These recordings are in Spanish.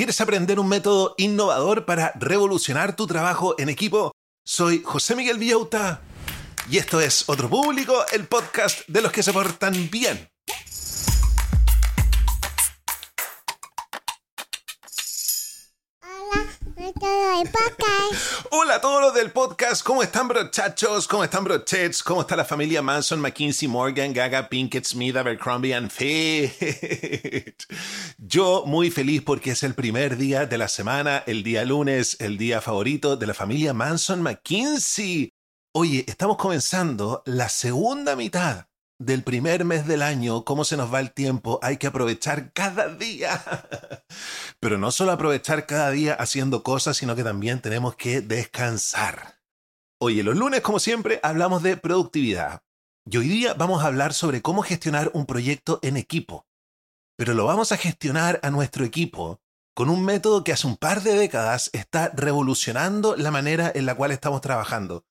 ¿Quieres aprender un método innovador para revolucionar tu trabajo en equipo? Soy José Miguel Villauta y esto es Otro Público, el podcast de los que se portan bien. Hola a todos los del podcast, ¿cómo están brochachos? ¿Cómo están brochets? ¿Cómo está la familia Manson, McKinsey, Morgan, Gaga, Pinkett, Smith, Abercrombie and Fitch? Yo muy feliz porque es el primer día de la semana, el día lunes, el día favorito de la familia Manson McKinsey. Oye, estamos comenzando la segunda mitad del primer mes del año, cómo se nos va el tiempo, hay que aprovechar cada día. Pero no solo aprovechar cada día haciendo cosas, sino que también tenemos que descansar. Oye, los lunes, como siempre, hablamos de productividad. Y hoy día vamos a hablar sobre cómo gestionar un proyecto en equipo. Pero lo vamos a gestionar a nuestro equipo con un método que hace un par de décadas está revolucionando la manera en la cual estamos trabajando,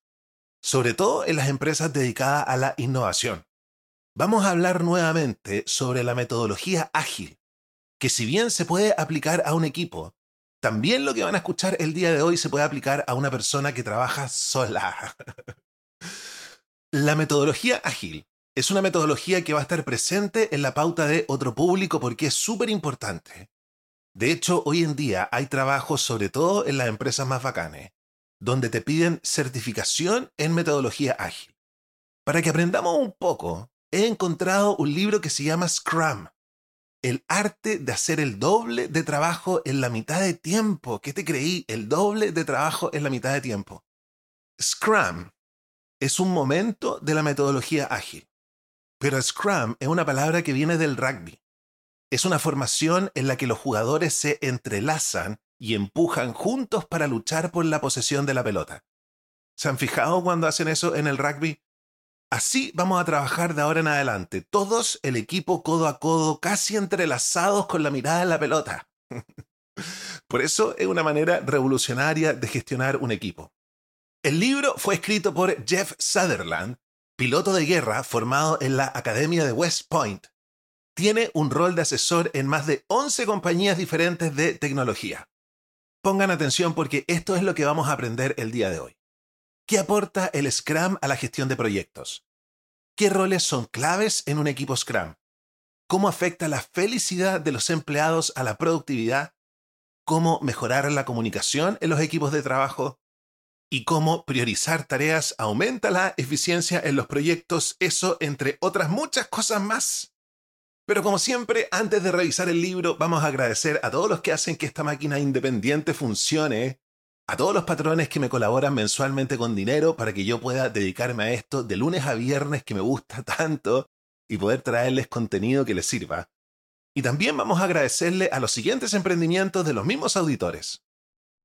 sobre todo en las empresas dedicadas a la innovación vamos a hablar nuevamente sobre la metodología ágil, que si bien se puede aplicar a un equipo, también lo que van a escuchar el día de hoy se puede aplicar a una persona que trabaja sola. la metodología ágil es una metodología que va a estar presente en la pauta de otro público porque es súper importante. De hecho, hoy en día hay trabajos, sobre todo en las empresas más bacanes, donde te piden certificación en metodología ágil. Para que aprendamos un poco he encontrado un libro que se llama Scrum. El arte de hacer el doble de trabajo en la mitad de tiempo. ¿Qué te creí? El doble de trabajo en la mitad de tiempo. Scrum es un momento de la metodología ágil. Pero Scrum es una palabra que viene del rugby. Es una formación en la que los jugadores se entrelazan y empujan juntos para luchar por la posesión de la pelota. ¿Se han fijado cuando hacen eso en el rugby? Así vamos a trabajar de ahora en adelante, todos el equipo codo a codo, casi entrelazados con la mirada en la pelota. por eso es una manera revolucionaria de gestionar un equipo. El libro fue escrito por Jeff Sutherland, piloto de guerra formado en la Academia de West Point. Tiene un rol de asesor en más de 11 compañías diferentes de tecnología. Pongan atención porque esto es lo que vamos a aprender el día de hoy. ¿Qué aporta el Scrum a la gestión de proyectos? ¿Qué roles son claves en un equipo Scrum? ¿Cómo afecta la felicidad de los empleados a la productividad? ¿Cómo mejorar la comunicación en los equipos de trabajo? ¿Y cómo priorizar tareas aumenta la eficiencia en los proyectos? Eso entre otras muchas cosas más. Pero como siempre, antes de revisar el libro, vamos a agradecer a todos los que hacen que esta máquina independiente funcione a todos los patrones que me colaboran mensualmente con dinero para que yo pueda dedicarme a esto de lunes a viernes que me gusta tanto y poder traerles contenido que les sirva. Y también vamos a agradecerle a los siguientes emprendimientos de los mismos auditores.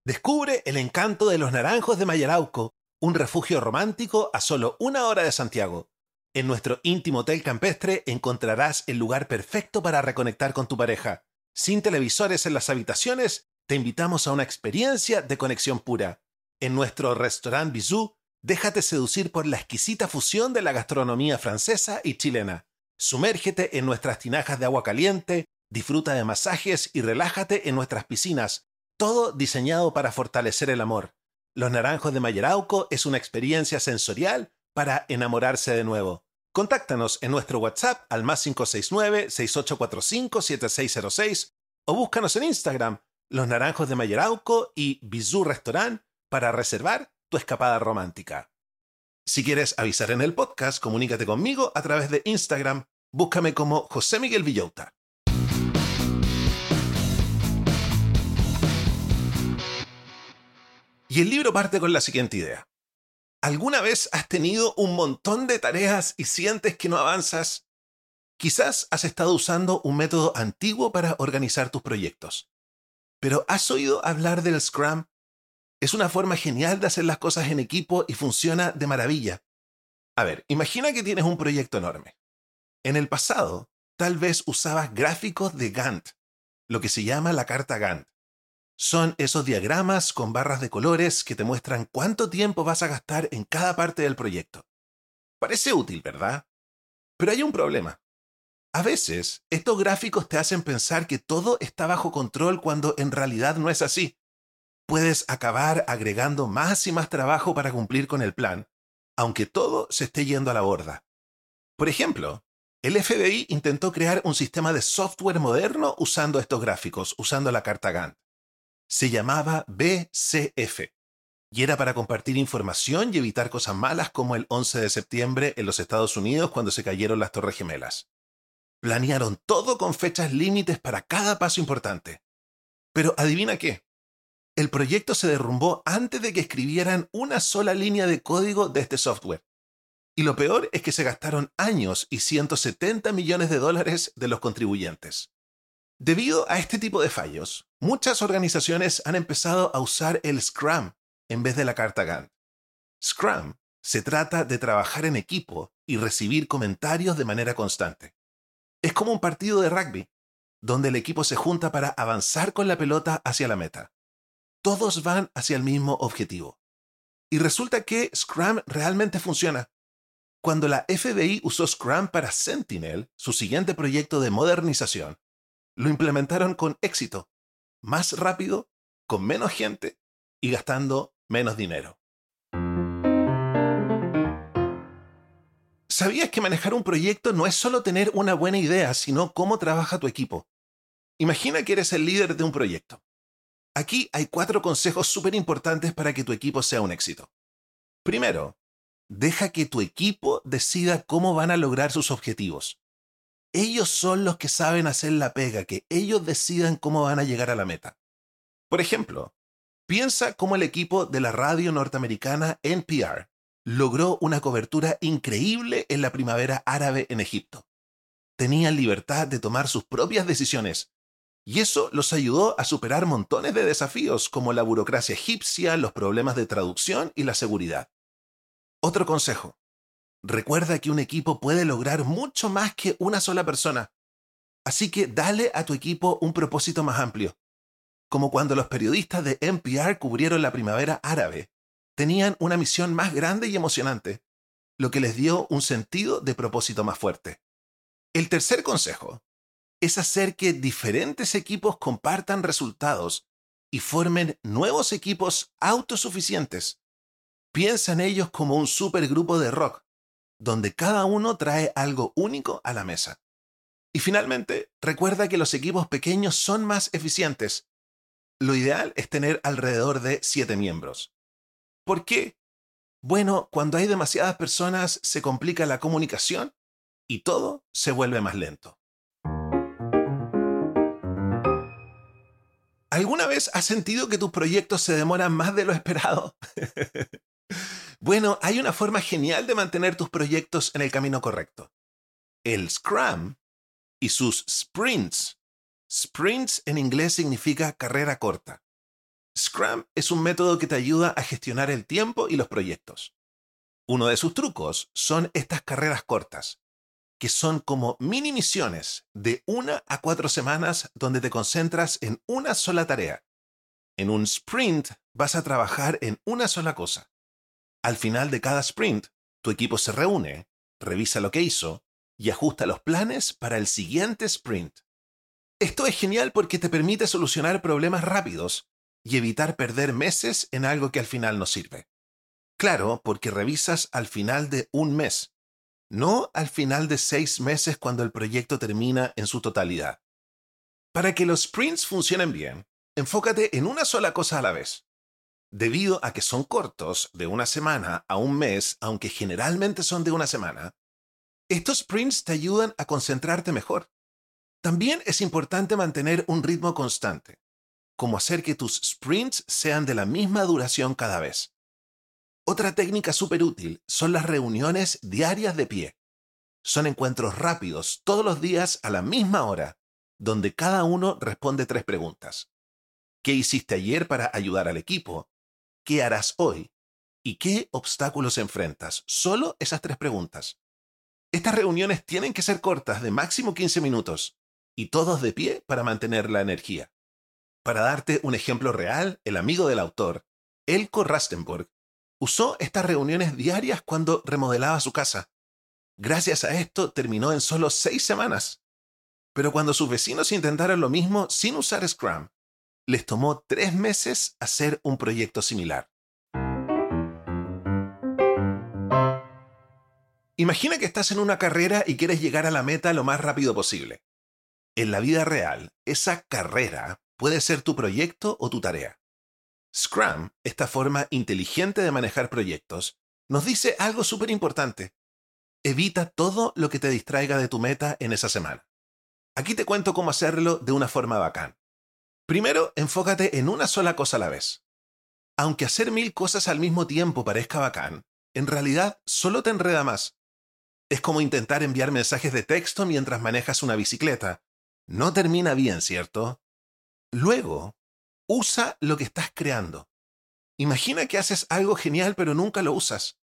Descubre el encanto de los naranjos de Mayarauco, un refugio romántico a solo una hora de Santiago. En nuestro íntimo hotel campestre encontrarás el lugar perfecto para reconectar con tu pareja, sin televisores en las habitaciones te invitamos a una experiencia de conexión pura. En nuestro restaurant Bisou, déjate seducir por la exquisita fusión de la gastronomía francesa y chilena. Sumérgete en nuestras tinajas de agua caliente, disfruta de masajes y relájate en nuestras piscinas, todo diseñado para fortalecer el amor. Los Naranjos de Mayerauco es una experiencia sensorial para enamorarse de nuevo. Contáctanos en nuestro WhatsApp al más 569-6845-7606 o búscanos en Instagram los Naranjos de Mayerauco y Bizú Restaurant para reservar tu escapada romántica. Si quieres avisar en el podcast, comunícate conmigo a través de Instagram. Búscame como José Miguel Villota. Y el libro parte con la siguiente idea. ¿Alguna vez has tenido un montón de tareas y sientes que no avanzas? Quizás has estado usando un método antiguo para organizar tus proyectos. Pero ¿has oído hablar del Scrum? Es una forma genial de hacer las cosas en equipo y funciona de maravilla. A ver, imagina que tienes un proyecto enorme. En el pasado, tal vez usabas gráficos de Gantt, lo que se llama la carta Gantt. Son esos diagramas con barras de colores que te muestran cuánto tiempo vas a gastar en cada parte del proyecto. Parece útil, ¿verdad? Pero hay un problema. A veces, estos gráficos te hacen pensar que todo está bajo control cuando en realidad no es así. Puedes acabar agregando más y más trabajo para cumplir con el plan, aunque todo se esté yendo a la borda. Por ejemplo, el FBI intentó crear un sistema de software moderno usando estos gráficos, usando la carta Gantt. Se llamaba BCF y era para compartir información y evitar cosas malas como el 11 de septiembre en los Estados Unidos cuando se cayeron las Torres Gemelas. Planearon todo con fechas límites para cada paso importante. Pero adivina qué. El proyecto se derrumbó antes de que escribieran una sola línea de código de este software. Y lo peor es que se gastaron años y 170 millones de dólares de los contribuyentes. Debido a este tipo de fallos, muchas organizaciones han empezado a usar el Scrum en vez de la carta Gantt. Scrum se trata de trabajar en equipo y recibir comentarios de manera constante. Como un partido de rugby, donde el equipo se junta para avanzar con la pelota hacia la meta. Todos van hacia el mismo objetivo. Y resulta que Scrum realmente funciona. Cuando la FBI usó Scrum para Sentinel, su siguiente proyecto de modernización, lo implementaron con éxito, más rápido, con menos gente y gastando menos dinero. ¿Sabías que manejar un proyecto no es solo tener una buena idea, sino cómo trabaja tu equipo? Imagina que eres el líder de un proyecto. Aquí hay cuatro consejos súper importantes para que tu equipo sea un éxito. Primero, deja que tu equipo decida cómo van a lograr sus objetivos. Ellos son los que saben hacer la pega, que ellos decidan cómo van a llegar a la meta. Por ejemplo, Piensa cómo el equipo de la radio norteamericana NPR logró una cobertura increíble en la primavera árabe en Egipto. Tenían libertad de tomar sus propias decisiones, y eso los ayudó a superar montones de desafíos como la burocracia egipcia, los problemas de traducción y la seguridad. Otro consejo. Recuerda que un equipo puede lograr mucho más que una sola persona. Así que dale a tu equipo un propósito más amplio como cuando los periodistas de NPR cubrieron la primavera árabe. Tenían una misión más grande y emocionante, lo que les dio un sentido de propósito más fuerte. El tercer consejo es hacer que diferentes equipos compartan resultados y formen nuevos equipos autosuficientes. Piensa en ellos como un supergrupo de rock, donde cada uno trae algo único a la mesa. Y finalmente, recuerda que los equipos pequeños son más eficientes lo ideal es tener alrededor de siete miembros. ¿Por qué? Bueno, cuando hay demasiadas personas se complica la comunicación y todo se vuelve más lento. ¿Alguna vez has sentido que tus proyectos se demoran más de lo esperado? bueno, hay una forma genial de mantener tus proyectos en el camino correcto. El Scrum y sus sprints Sprints en inglés significa carrera corta. Scrum es un método que te ayuda a gestionar el tiempo y los proyectos. Uno de sus trucos son estas carreras cortas, que son como mini misiones de una a cuatro semanas donde te concentras en una sola tarea. En un sprint vas a trabajar en una sola cosa. Al final de cada sprint, tu equipo se reúne, revisa lo que hizo y ajusta los planes para el siguiente sprint. Esto es genial porque te permite solucionar problemas rápidos y evitar perder meses en algo que al final no sirve. Claro, porque revisas al final de un mes, no al final de seis meses cuando el proyecto termina en su totalidad. Para que los sprints funcionen bien, enfócate en una sola cosa a la vez. Debido a que son cortos, de una semana a un mes, aunque generalmente son de una semana, estos sprints te ayudan a concentrarte mejor también es importante mantener un ritmo constante, como hacer que tus sprints sean de la misma duración cada vez. Otra técnica súper útil son las reuniones diarias de pie. Son encuentros rápidos todos los días a la misma hora, donde cada uno responde tres preguntas. ¿Qué hiciste ayer para ayudar al equipo? ¿Qué harás hoy? ¿Y qué obstáculos enfrentas? Solo esas tres preguntas. Estas reuniones tienen que ser cortas, de máximo 15 minutos, y todos de pie para mantener la energía. Para darte un ejemplo real, el amigo del autor, Elko Rastenburg, usó estas reuniones diarias cuando remodelaba su casa. Gracias a esto terminó en solo seis semanas. Pero cuando sus vecinos intentaron lo mismo sin usar Scrum, les tomó tres meses hacer un proyecto similar. Imagina que estás en una carrera y quieres llegar a la meta lo más rápido posible. En la vida real, esa carrera puede ser tu proyecto o tu tarea. Scrum, esta forma inteligente de manejar proyectos, nos dice algo súper importante. Evita todo lo que te distraiga de tu meta en esa semana. Aquí te cuento cómo hacerlo de una forma bacán. Primero, enfócate en una sola cosa a la vez. Aunque hacer mil cosas al mismo tiempo parezca bacán, en realidad solo te enreda más. Es como intentar enviar mensajes de texto mientras manejas una bicicleta. No termina bien, ¿cierto? Luego, usa lo que estás creando. Imagina que haces algo genial pero nunca lo usas.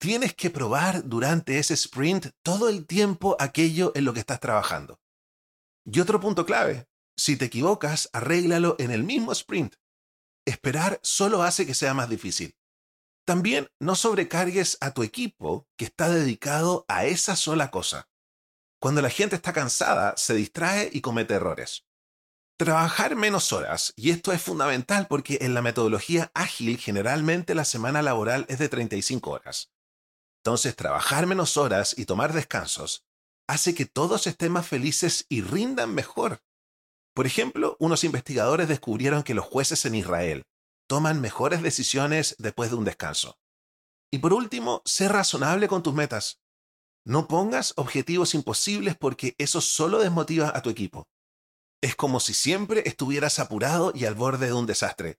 Tienes que probar durante ese sprint todo el tiempo aquello en lo que estás trabajando. Y otro punto clave, si te equivocas, arréglalo en el mismo sprint. Esperar solo hace que sea más difícil. También no sobrecargues a tu equipo que está dedicado a esa sola cosa. Cuando la gente está cansada, se distrae y comete errores. Trabajar menos horas, y esto es fundamental porque en la metodología ágil generalmente la semana laboral es de 35 horas. Entonces, trabajar menos horas y tomar descansos hace que todos estén más felices y rindan mejor. Por ejemplo, unos investigadores descubrieron que los jueces en Israel toman mejores decisiones después de un descanso. Y por último, sé razonable con tus metas. No pongas objetivos imposibles porque eso solo desmotiva a tu equipo. Es como si siempre estuvieras apurado y al borde de un desastre.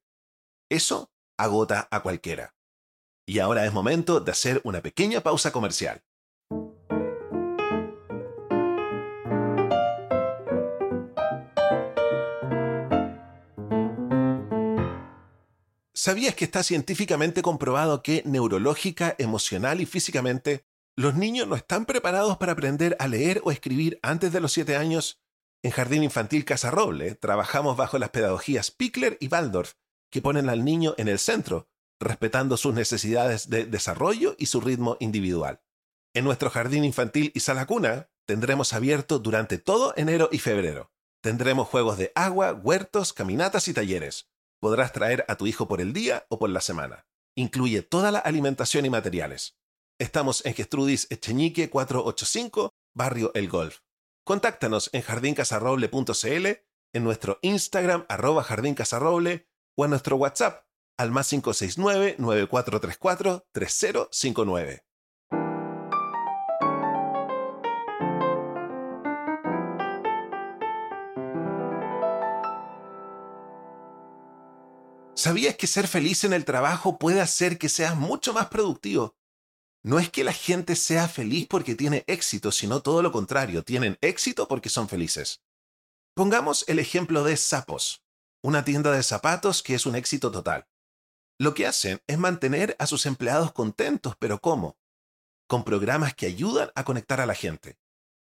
Eso agota a cualquiera. Y ahora es momento de hacer una pequeña pausa comercial. ¿Sabías que está científicamente comprobado que neurológica, emocional y físicamente los niños no están preparados para aprender a leer o escribir antes de los 7 años? En Jardín Infantil Casa Roble trabajamos bajo las pedagogías Pickler y Waldorf, que ponen al niño en el centro, respetando sus necesidades de desarrollo y su ritmo individual. En nuestro Jardín Infantil y Sala Cuna tendremos abierto durante todo enero y febrero. Tendremos juegos de agua, huertos, caminatas y talleres podrás traer a tu hijo por el día o por la semana. Incluye toda la alimentación y materiales. Estamos en Gestrudis Echeñique 485, Barrio El Golf. Contáctanos en jardincasarroble.cl, en nuestro Instagram arroba jardincasarroble o en nuestro WhatsApp al más 569 9434 3059. ¿Sabías que ser feliz en el trabajo puede hacer que seas mucho más productivo? No es que la gente sea feliz porque tiene éxito, sino todo lo contrario, tienen éxito porque son felices. Pongamos el ejemplo de Sapos, una tienda de zapatos que es un éxito total. Lo que hacen es mantener a sus empleados contentos, pero ¿cómo? Con programas que ayudan a conectar a la gente,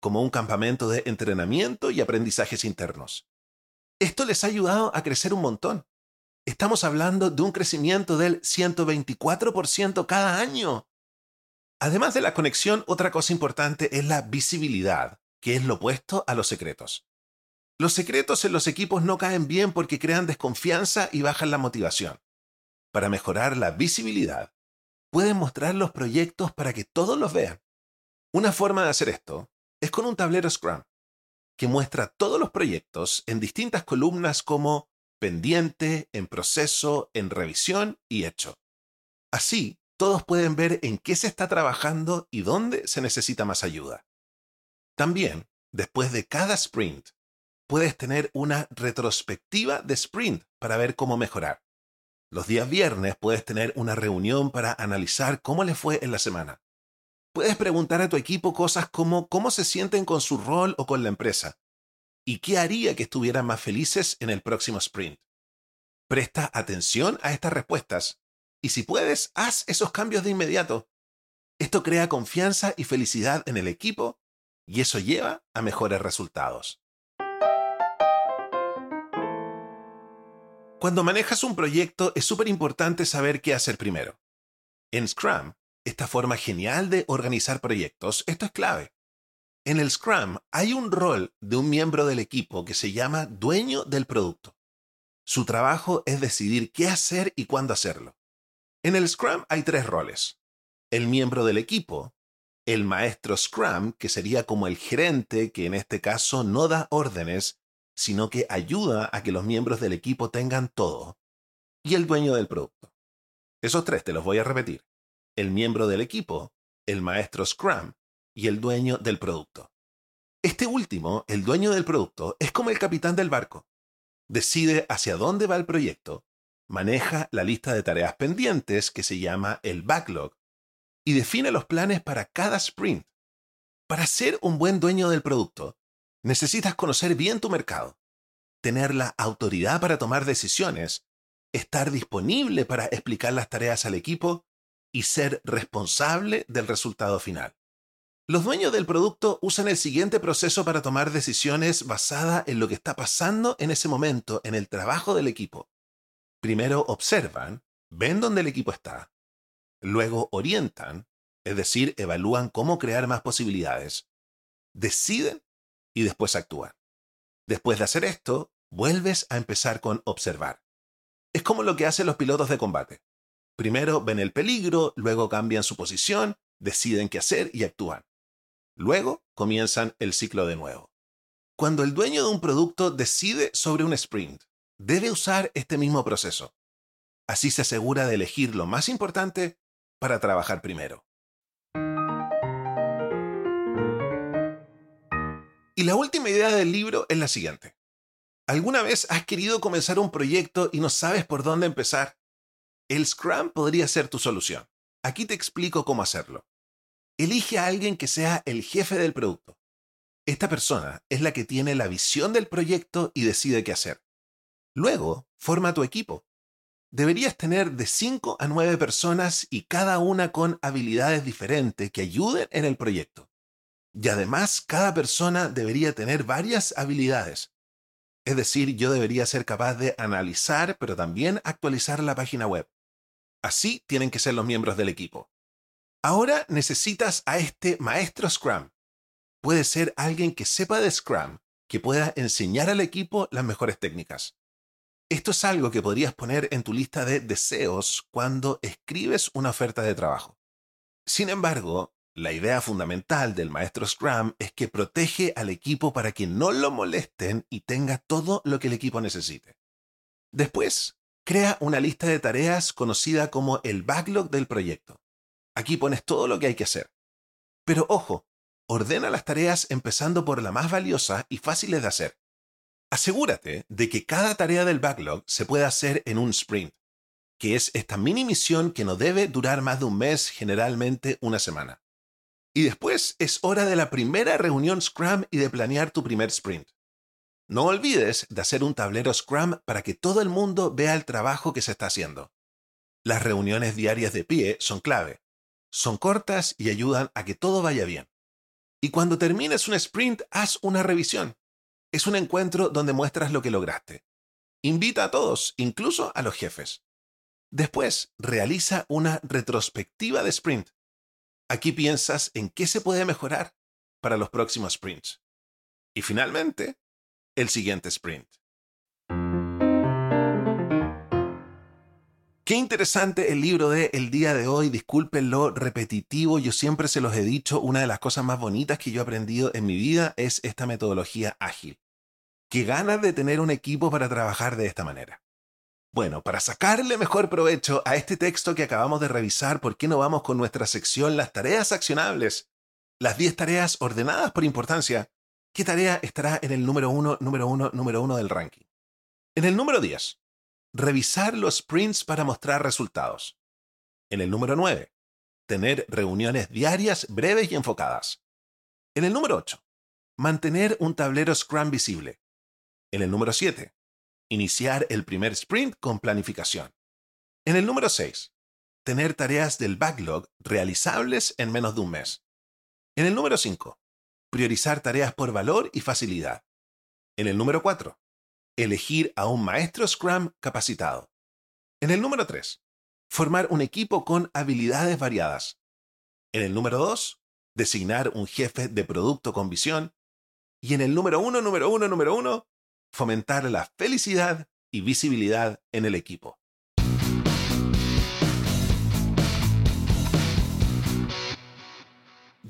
como un campamento de entrenamiento y aprendizajes internos. Esto les ha ayudado a crecer un montón. Estamos hablando de un crecimiento del 124% cada año. Además de la conexión, otra cosa importante es la visibilidad, que es lo opuesto a los secretos. Los secretos en los equipos no caen bien porque crean desconfianza y bajan la motivación. Para mejorar la visibilidad, pueden mostrar los proyectos para que todos los vean. Una forma de hacer esto es con un tablero Scrum, que muestra todos los proyectos en distintas columnas como pendiente, en proceso, en revisión y hecho. Así, todos pueden ver en qué se está trabajando y dónde se necesita más ayuda. También, después de cada sprint, puedes tener una retrospectiva de sprint para ver cómo mejorar. Los días viernes puedes tener una reunión para analizar cómo le fue en la semana. Puedes preguntar a tu equipo cosas como cómo se sienten con su rol o con la empresa, y qué haría que estuvieran más felices en el próximo sprint. Presta atención a estas respuestas y si puedes, haz esos cambios de inmediato. Esto crea confianza y felicidad en el equipo y eso lleva a mejores resultados. Cuando manejas un proyecto es súper importante saber qué hacer primero. En Scrum, esta forma genial de organizar proyectos, esto es clave. En el Scrum hay un rol de un miembro del equipo que se llama dueño del producto. Su trabajo es decidir qué hacer y cuándo hacerlo. En el Scrum hay tres roles. El miembro del equipo, el maestro Scrum, que sería como el gerente, que en este caso no da órdenes, sino que ayuda a que los miembros del equipo tengan todo, y el dueño del producto. Esos tres te los voy a repetir. El miembro del equipo, el maestro Scrum y el dueño del producto. Este último, el dueño del producto, es como el capitán del barco. Decide hacia dónde va el proyecto, maneja la lista de tareas pendientes que se llama el backlog y define los planes para cada sprint. Para ser un buen dueño del producto, necesitas conocer bien tu mercado, tener la autoridad para tomar decisiones, estar disponible para explicar las tareas al equipo y ser responsable del resultado final. Los dueños del producto usan el siguiente proceso para tomar decisiones basada en lo que está pasando en ese momento en el trabajo del equipo. Primero observan, ven dónde el equipo está, luego orientan, es decir, evalúan cómo crear más posibilidades, deciden y después actúan. Después de hacer esto, vuelves a empezar con observar. Es como lo que hacen los pilotos de combate. Primero ven el peligro, luego cambian su posición, deciden qué hacer y actúan. Luego comienzan el ciclo de nuevo. Cuando el dueño de un producto decide sobre un sprint, debe usar este mismo proceso. Así se asegura de elegir lo más importante para trabajar primero. Y la última idea del libro es la siguiente. ¿Alguna vez has querido comenzar un proyecto y no sabes por dónde empezar? El Scrum podría ser tu solución. Aquí te explico cómo hacerlo. Elige a alguien que sea el jefe del producto. Esta persona es la que tiene la visión del proyecto y decide qué hacer. Luego, forma tu equipo. Deberías tener de 5 a 9 personas y cada una con habilidades diferentes que ayuden en el proyecto. Y además, cada persona debería tener varias habilidades. Es decir, yo debería ser capaz de analizar, pero también actualizar la página web. Así tienen que ser los miembros del equipo. Ahora necesitas a este maestro Scrum. Puede ser alguien que sepa de Scrum, que pueda enseñar al equipo las mejores técnicas. Esto es algo que podrías poner en tu lista de deseos cuando escribes una oferta de trabajo. Sin embargo, la idea fundamental del maestro Scrum es que protege al equipo para que no lo molesten y tenga todo lo que el equipo necesite. Después, crea una lista de tareas conocida como el backlog del proyecto. Aquí pones todo lo que hay que hacer. Pero ojo, ordena las tareas empezando por la más valiosa y fáciles de hacer. Asegúrate de que cada tarea del backlog se pueda hacer en un sprint, que es esta mini misión que no debe durar más de un mes, generalmente una semana. Y después es hora de la primera reunión Scrum y de planear tu primer sprint. No olvides de hacer un tablero Scrum para que todo el mundo vea el trabajo que se está haciendo. Las reuniones diarias de pie son clave. Son cortas y ayudan a que todo vaya bien. Y cuando termines un sprint, haz una revisión. Es un encuentro donde muestras lo que lograste. Invita a todos, incluso a los jefes. Después, realiza una retrospectiva de sprint Aquí piensas en qué se puede mejorar para los próximos sprints. Y finalmente, el siguiente sprint. Qué interesante el libro de El día de hoy, disculpen lo repetitivo, yo siempre se los he dicho, una de las cosas más bonitas que yo he aprendido en mi vida es esta metodología ágil. Qué ganas de tener un equipo para trabajar de esta manera. Bueno, para sacarle mejor provecho a este texto que acabamos de revisar, ¿por qué no vamos con nuestra sección Las tareas accionables? Las 10 tareas ordenadas por importancia. ¿Qué tarea estará en el número 1, número 1, número 1 del ranking? En el número 10, revisar los sprints para mostrar resultados. En el número 9, tener reuniones diarias breves y enfocadas. En el número 8, mantener un tablero Scrum visible. En el número 7, Iniciar el primer sprint con planificación. En el número 6. Tener tareas del backlog realizables en menos de un mes. En el número 5. Priorizar tareas por valor y facilidad. En el número 4. Elegir a un maestro Scrum capacitado. En el número 3. Formar un equipo con habilidades variadas. En el número 2. designar un jefe de producto con visión. Y en el número uno, número uno, número uno, fomentar la felicidad y visibilidad en el equipo.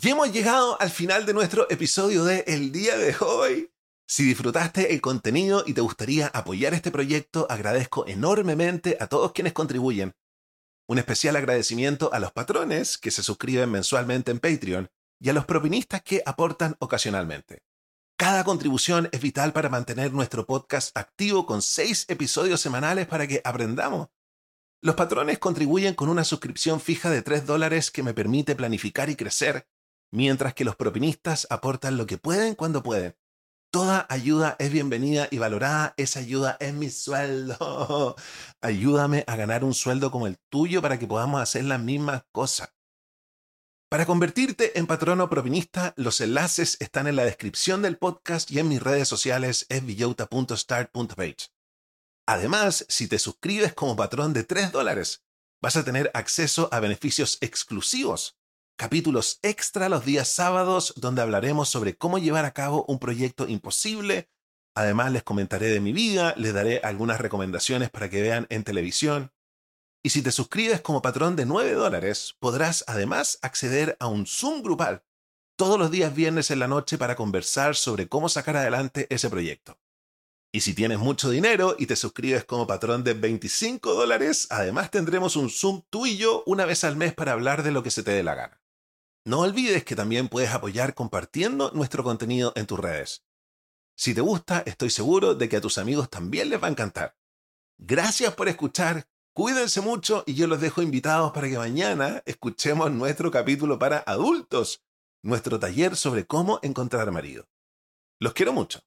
Y hemos llegado al final de nuestro episodio de El día de hoy. Si disfrutaste el contenido y te gustaría apoyar este proyecto, agradezco enormemente a todos quienes contribuyen. Un especial agradecimiento a los patrones que se suscriben mensualmente en Patreon y a los propinistas que aportan ocasionalmente. Cada contribución es vital para mantener nuestro podcast activo con seis episodios semanales para que aprendamos. Los patrones contribuyen con una suscripción fija de 3 dólares que me permite planificar y crecer mientras que los propinistas aportan lo que pueden cuando pueden. Toda ayuda es bienvenida y valorada. Esa ayuda es mi sueldo. Ayúdame a ganar un sueldo como el tuyo para que podamos hacer las mismas cosas. Para convertirte en patrono propinista, los enlaces están en la descripción del podcast y en mis redes sociales es villota.start.page. Además, si te suscribes como patrón de 3 dólares, vas a tener acceso a beneficios exclusivos capítulos extra los días sábados donde hablaremos sobre cómo llevar a cabo un proyecto imposible. Además les comentaré de mi vida, les daré algunas recomendaciones para que vean en televisión. Y si te suscribes como patrón de 9 dólares, podrás además acceder a un Zoom grupal todos los días viernes en la noche para conversar sobre cómo sacar adelante ese proyecto. Y si tienes mucho dinero y te suscribes como patrón de 25 dólares, además tendremos un Zoom tú y yo una vez al mes para hablar de lo que se te dé la gana. No olvides que también puedes apoyar compartiendo nuestro contenido en tus redes. Si te gusta, estoy seguro de que a tus amigos también les va a encantar. Gracias por escuchar, cuídense mucho y yo los dejo invitados para que mañana escuchemos nuestro capítulo para adultos, nuestro taller sobre cómo encontrar marido. Los quiero mucho.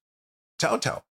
Chao, chao.